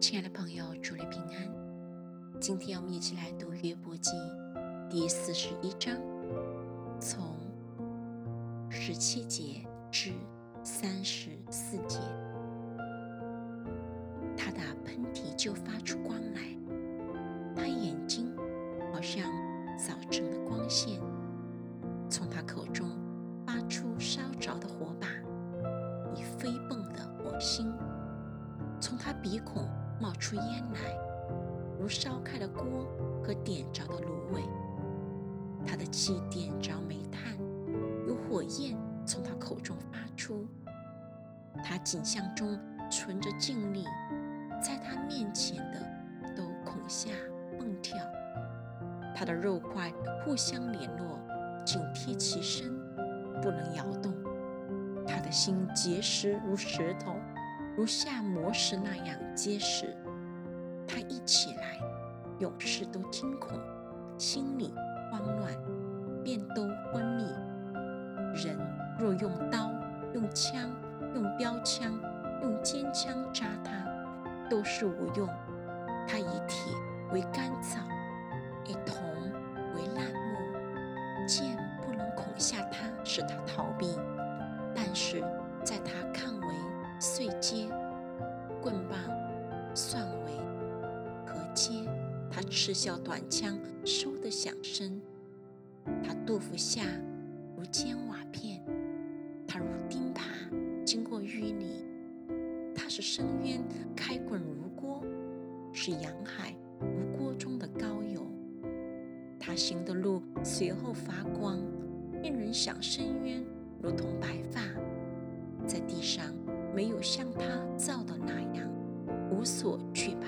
亲爱的朋友，祝你平安。今天我们一起来读约伯记第四十一章，从十七节至三十四节。他打喷嚏就发出光来，他眼睛好像早晨的光线，从他口中发出烧着的火把，以飞蹦的火星。从他鼻孔冒出烟来，如烧开的锅和点着的炉味。他的气点着煤炭，有火焰从他口中发出。他颈项中存着静力，在他面前的都恐吓蹦跳。他的肉块互相联络，紧贴其身，不能摇动。他的心结实如石头。如下磨石那样结实，他一起来，勇士都惊恐，心里慌乱，便都昏迷。人若用刀、用枪、用标枪、用尖枪扎他，都是无用。他以铁为干草，以铜为烂木，剑不能恐吓他，使他逃棍棒、蒜尾和接，他嗤笑短枪收的响声。他肚腹下如尖瓦片，他如钉耙经过淤泥。他是深渊开滚如锅，是洋海如锅中的高油。他行的路随后发光，令人想深渊如同白发，在地上。没有像他造的那样无所惧怕，